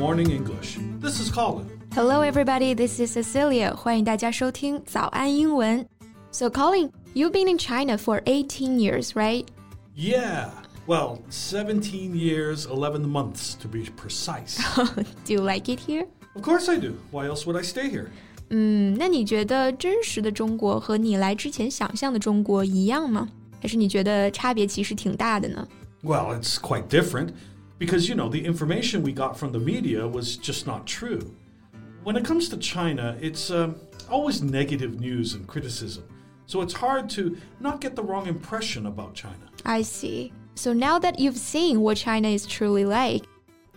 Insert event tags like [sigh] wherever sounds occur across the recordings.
Morning English. This is Colin. Hello, everybody. This is Cecilia. 欢迎大家收听早安英文。So, Colin, you've been in China for 18 years, right? Yeah, well, 17 years, 11 months to be precise. [laughs] Do you like it here? of course I do. Why else would I stay here? 嗯，那你觉得真实的中国和你来之前想象的中国一样吗？还是你觉得差别其实挺大的呢？ Well, it's quite different because, you know, the information we got from the media was just not true. When it comes to China, it's um, always negative news and criticism. So it's hard to not get the wrong impression about China. I see. So now that you've seen what China is truly like,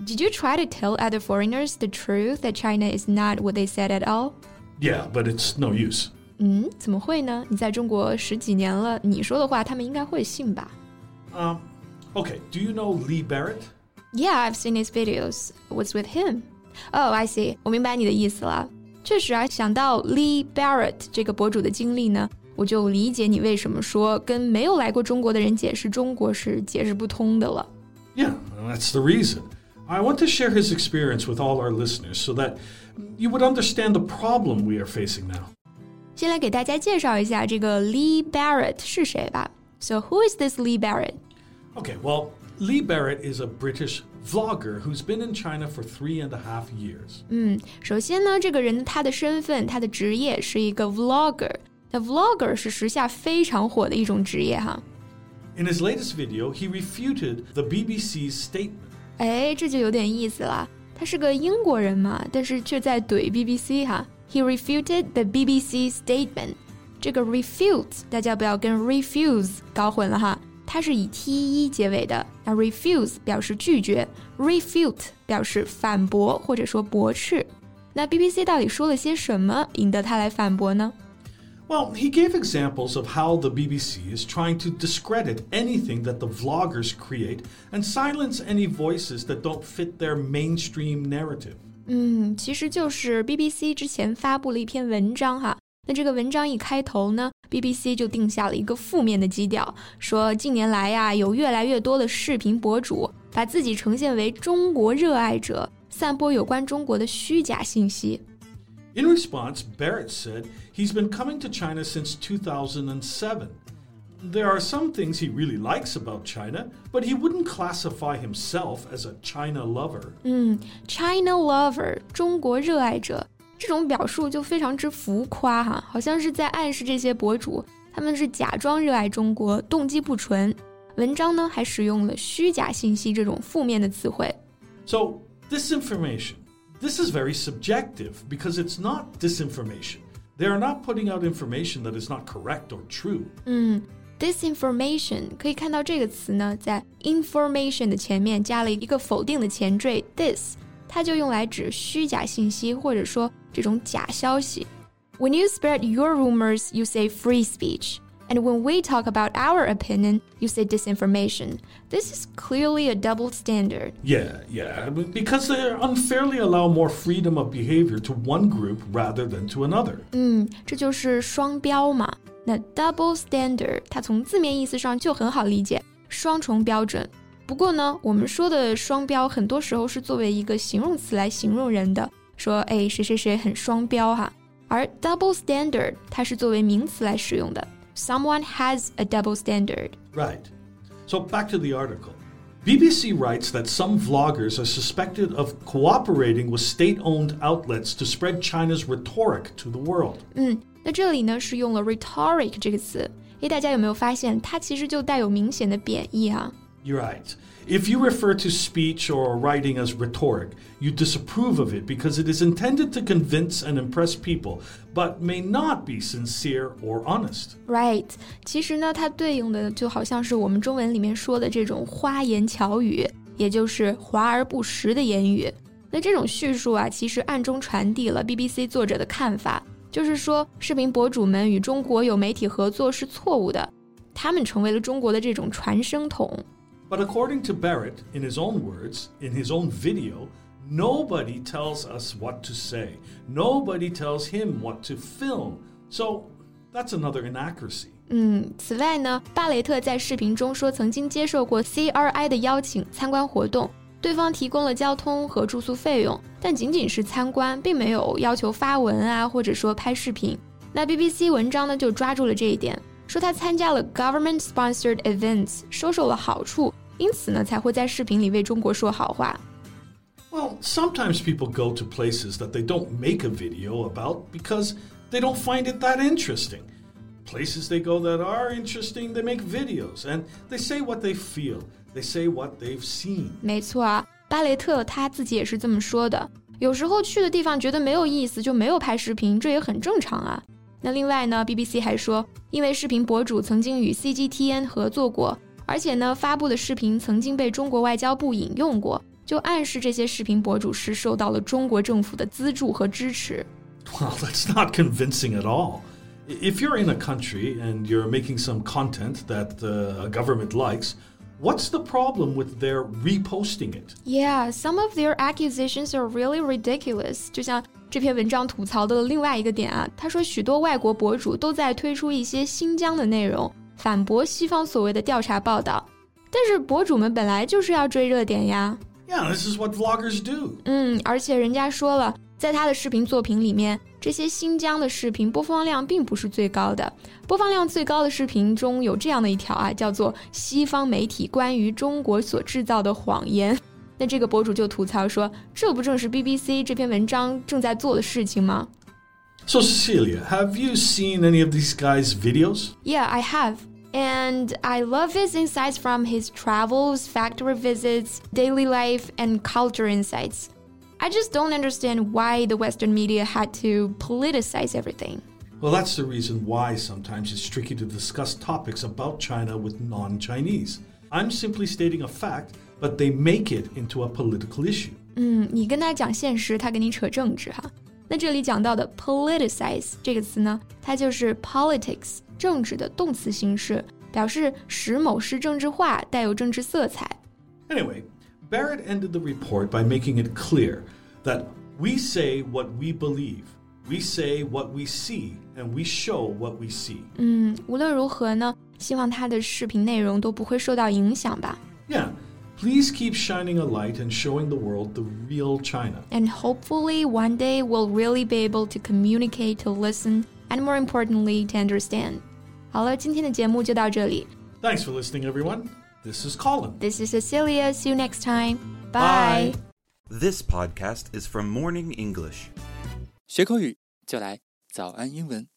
did you try to tell other foreigners the truth that China is not what they said at all? Yeah, but it's no use. 嗯，怎么会呢？你在中国十几年了，你说的话他们应该会信吧 Um, okay, do you know Lee Barrett? ？Yeah, I've seen his videos. What's with him? Oh, I see. 我明白你的意思了。确实啊，想到 Lee Barrett 这个博主的经历呢，我就理解你为什么说跟没有来过中国的人解释中国是解释不通的了。 Yeah, that's the reason. I want to share his experience with all our listeners so that you would understand the problem we are facing now. 先来给大家介绍一下这个 Lee Barrett 是谁吧。So who is this Lee Barrett? Okay, well, Lee Barrett is a British vlogger who's been in China for three and a half years. 嗯，首先呢，这个人他的身份、他的职业是一个 vlogger。那 vlogger 是时下非常火的一种职业哈。 In his latest video, he refuted the BBC's statement. 哎，这就有点意思了。他是个英国人嘛，但是却在怼 BBC 哈。He refuted the BBC statement。这个 refute 大家不要跟 refuse 搞混了哈，它是以 te 结尾的。 那 refuse 表示拒绝，refute 表示反驳或者说驳斥。那 BBC 到底说了些什么，引得他来反驳呢？ Well, he gave examples of how the BBC is trying to discredit anything that the vloggers create and silence any voices that don't fit their mainstream narrative. 嗯，其实就是 BBC 之前发布了一篇文章哈。 那这个文章一开头呢，BBC 就定下了一个负面的基调，说近年来呀，有越来越多的视频博主把自己呈现为中国热爱者，散播有关中国的虚假信息。 In response, Barrett said he's been coming to China since 2007. There are some things he really likes about China, but he wouldn't classify himself as a China lover. 嗯，China lover 中国热爱者 这种表述就非常之浮夸哈，好像是在暗示这些博主他们是假装热爱中国，动机不纯。文章呢还使用了虚假信息这种负面的词汇。So, disinformation. This is very subjective because it's not disinformation. They are not putting out information that is not correct or true. 嗯，disinformation 可以看到这个词呢，在 information 的前面加了一个否定的前缀 this，它就用来指虚假信息或者说这种假消息。When you spread your rumors, you say free speech. And when we talk about our opinion, you say disinformation. This is clearly a double standard. Yeah, yeah, because they unfairly allow more freedom of behavior to one group rather than to another. 嗯，这就是双标嘛。那 double standard 它从字面意思上就很好理解，双重标准。不过呢，我们说的双标很多时候是作为一个形容词来形容人的， 说哎谁谁谁很双标哈。而 double standard 它是作为名词来使用的，someone has a double standard。 Right. So back to the article. BBC writes that some vloggers are suspected of cooperating with state owned outlets to spread China's rhetoric to the world. 嗯，那这里呢是用了 rhetoric 这个词，诶，大家有没有发现它其实就带有明显的贬义啊？ You're right. If you refer to speech or writing as rhetoric, you disapprove of it because it is intended to convince and impress people, but may not be sincere or honest. Right，其实呢，它对应的就好像是我们中文里面说的这种花言巧语，也就是华而不实的言语。那这种叙述啊，其实暗中传递了 BBC 作者的看法，就是说视频博主们与中国有媒体合作是错误的，他们成为了中国的这种传声筒。 But according to Barrett, in his own words, in his own video, nobody tells us what to say. Nobody tells him what to film. So that's another inaccuracy. 嗯，此外呢，巴雷特在视频中说曾经接受过 CRI 的邀请参观活动， 对方提供了交通和住宿费用，但仅仅是参观，并没有要求发文啊，或者说拍视频。那 BBC 文章呢就抓住了这一点， 说他参加了 government-sponsored events，收受了好处，因此呢才会在视频里为中国说好话。Well, sometimes people go to places that they don't make a video about because they don't find it that interesting. Places they go that are interesting, they make videos and they say what they feel. They say what they've seen. 没错啊，巴雷特他自己也是这么说的。有时候去的地方觉得没有意思，就没有拍视频，这也很正常啊。 那另外呢，BBC 还说，因为视频博主曾经与 CGTN 合作过，而且呢，发布的视频曾经被中国外交部引用过。就暗示这些视频博主是受到了中国政府的资助和支持。Well, [laughs] that's not convincing at all. If you're in a country and you're making some content that uh, a government likes, what's the problem with their reposting it? Yeah, some of their accusations are really ridiculous. 就像 这篇文章吐槽的另外一个点啊，他说许多外国博主都在推出一些新疆的内容，反驳西方所谓的调查报道。但是博主们本来就是要追热点呀。yeah, this is what vloggers do. 嗯，而且人家说了，在他的视频作品里面，这些新疆的视频播放量并不是最高的。播放量最高的视频中有这样的一条啊，叫做“西方媒体关于中国所制造的谎言”。那这个博主就吐槽说，这不正是 BBC 这篇文章正在做的事情吗？So Cecilia, have you seen any of these guys' videos? Yeah, I have. And I love his insights from his travels, factory visits, daily life, and culture insights. I just don't understand why the Western media had to politicize everything. Well, that's the reason why sometimes it's tricky to discuss topics about China with non Chinese. I'm simply stating a fact, but they make it into a political issue. 嗯，你跟他讲现实，他给你扯政治哈。那这里讲到的 politicize 这个词呢，它就是 politics 政治的动词形式，表示使某事政治化，带有政治色彩。Anyway, Barrett ended the report by making it clear that we say what we believe. We say what we see, and we show what we see. 嗯，无论如何呢，希望他的视频内容都不会受到影响吧。Yeah. Please keep shining a light and showing the world the real China. And hopefully, one day we'll really be able to communicate, to listen, and more importantly, to understand. 好了，今天的节目就到这里。Thanks for listening, everyone. This is Colin. This is Cecilia. See you next time. Bye. Bye. This podcast is from Morning English. 学口语就来早安英文。